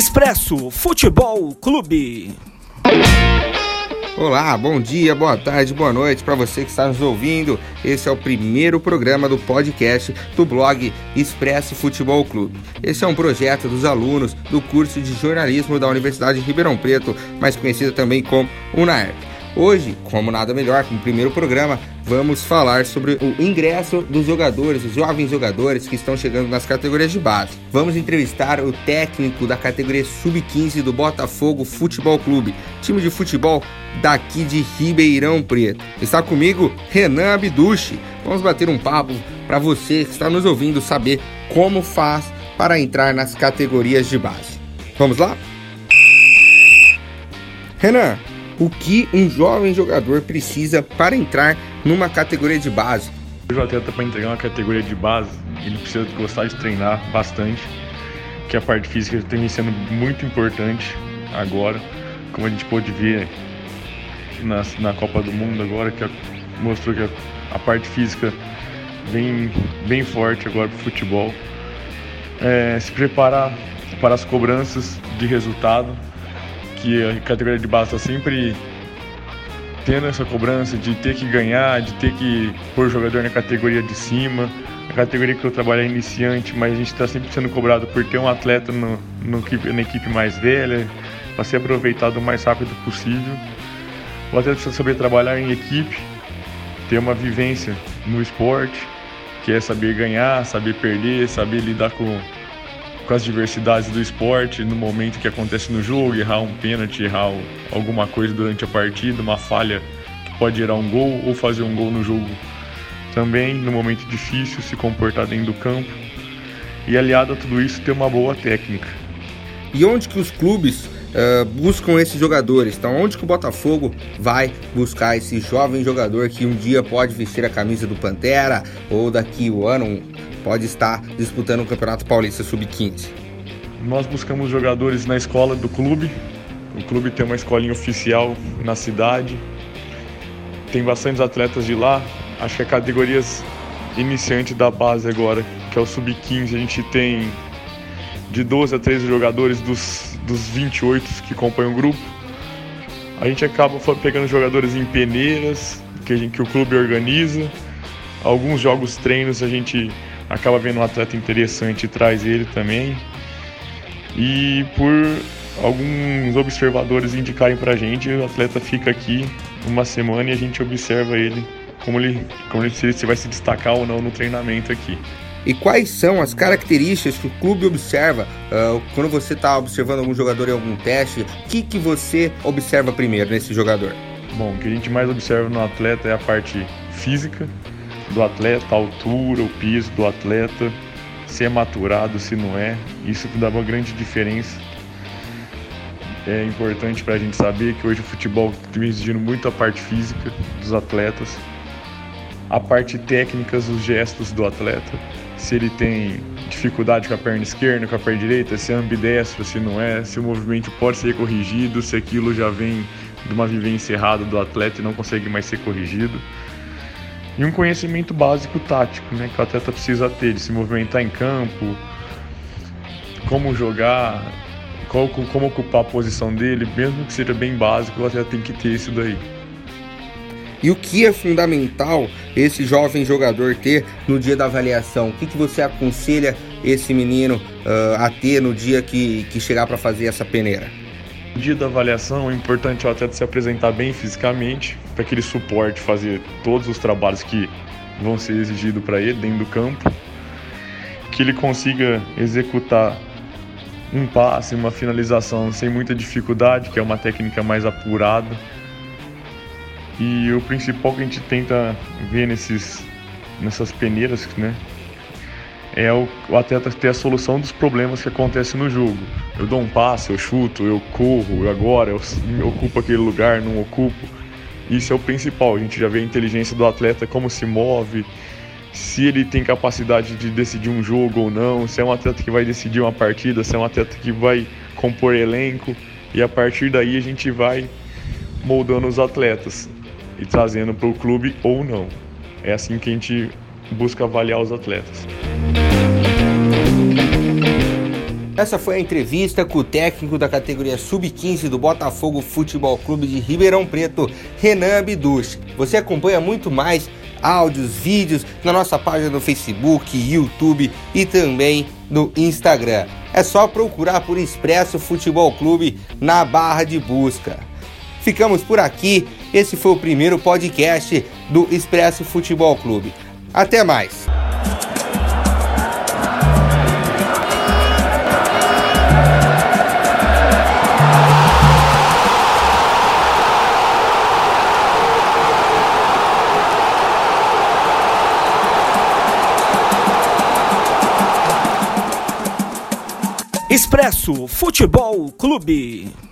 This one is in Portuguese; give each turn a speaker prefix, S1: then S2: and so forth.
S1: Expresso Futebol Clube.
S2: Olá, bom dia, boa tarde, boa noite para você que está nos ouvindo. Esse é o primeiro programa do podcast do blog Expresso Futebol Clube. Esse é um projeto dos alunos do curso de jornalismo da Universidade de Ribeirão Preto, mais conhecida também como UNAERP. Hoje, como nada melhor, no primeiro programa, vamos falar sobre o ingresso dos jogadores, os jovens jogadores que estão chegando nas categorias de base. Vamos entrevistar o técnico da categoria sub-15 do Botafogo Futebol Clube, time de futebol daqui de Ribeirão Preto. Está comigo Renan Abduchi. Vamos bater um papo para você que está nos ouvindo saber como faz para entrar nas categorias de base. Vamos lá? Renan, o que um jovem jogador precisa para entrar numa categoria de base.
S3: O atleta para entregar uma categoria de base, ele precisa gostar de treinar bastante, que a parte física tem sendo muito importante agora, como a gente pôde ver na, na Copa do Mundo agora, que mostrou que a, a parte física vem bem forte agora para o futebol. É, se preparar para as cobranças de resultado, que a categoria de base está sempre tendo essa cobrança de ter que ganhar, de ter que pôr jogador na categoria de cima. A categoria que eu trabalho é iniciante, mas a gente está sempre sendo cobrado por ter um atleta no, no, na equipe mais velha, para ser aproveitado o mais rápido possível. O atleta precisa saber trabalhar em equipe, ter uma vivência no esporte, que é saber ganhar, saber perder, saber lidar com com as diversidades do esporte, no momento que acontece no jogo, errar um pênalti, errar alguma coisa durante a partida, uma falha que pode gerar um gol ou fazer um gol no jogo também, no momento difícil, se comportar dentro do campo. E aliado a tudo isso, ter uma boa técnica.
S2: E onde que os clubes uh, buscam esses jogadores? Então, onde que o Botafogo vai buscar esse jovem jogador que um dia pode vestir a camisa do Pantera ou daqui o ano pode estar disputando o Campeonato Paulista Sub-15?
S3: Nós buscamos jogadores na escola do clube. O clube tem uma escolinha oficial na cidade. Tem bastantes atletas de lá. Acho que a categorias iniciante da base agora, que é o Sub-15, a gente tem de 12 a 13 jogadores dos, dos 28 que compõem o grupo. A gente acaba pegando jogadores em peneiras, que, gente, que o clube organiza. Alguns jogos treinos a gente acaba vendo um atleta interessante e traz ele também. E por alguns observadores indicarem pra gente, o atleta fica aqui uma semana e a gente observa ele como ele, como ele se, se vai se destacar ou não no treinamento aqui.
S2: E quais são as características que o clube observa uh, quando você está observando algum jogador em algum teste? O que, que você observa primeiro nesse jogador?
S3: Bom, o que a gente mais observa no atleta é a parte física, do atleta, a altura, o piso do atleta, se é maturado, se não é. Isso dá uma grande diferença. É importante para a gente saber que hoje o futebol está exigindo muito a parte física dos atletas, a parte técnica, os gestos do atleta. Se ele tem dificuldade com a perna esquerda, com a perna direita, se é ambidestro, se não é, se o movimento pode ser corrigido, se aquilo já vem de uma vivência errada do atleta e não consegue mais ser corrigido e um conhecimento básico tático, né, que o atleta precisa ter, de se movimentar em campo, como jogar, qual, como ocupar a posição dele, mesmo que seja bem básico, o atleta tem que ter isso daí.
S2: E o que é fundamental esse jovem jogador ter no dia da avaliação? O que, que você aconselha esse menino uh, a ter no dia que, que chegar para fazer essa peneira?
S3: No dia da avaliação é importante o atleta se apresentar bem fisicamente, para que ele suporte fazer todos os trabalhos que vão ser exigidos para ele dentro do campo, que ele consiga executar um passe, uma finalização sem muita dificuldade, que é uma técnica mais apurada. E o principal que a gente tenta ver nesses, nessas peneiras, né, é o, o atleta ter a solução dos problemas que acontecem no jogo. Eu dou um passe, eu chuto, eu corro, eu agora eu, eu ocupo aquele lugar, não ocupo. Isso é o principal. A gente já vê a inteligência do atleta, como se move, se ele tem capacidade de decidir um jogo ou não, se é um atleta que vai decidir uma partida, se é um atleta que vai compor elenco. E a partir daí a gente vai moldando os atletas e trazendo para o clube ou não. É assim que a gente busca avaliar os atletas.
S2: Essa foi a entrevista com o técnico da categoria Sub-15 do Botafogo Futebol Clube de Ribeirão Preto, Renan Abduch. Você acompanha muito mais áudios, vídeos na nossa página do Facebook, YouTube e também no Instagram. É só procurar por Expresso Futebol Clube na barra de busca. Ficamos por aqui. Esse foi o primeiro podcast do Expresso Futebol Clube. Até mais.
S1: Expresso Futebol Clube.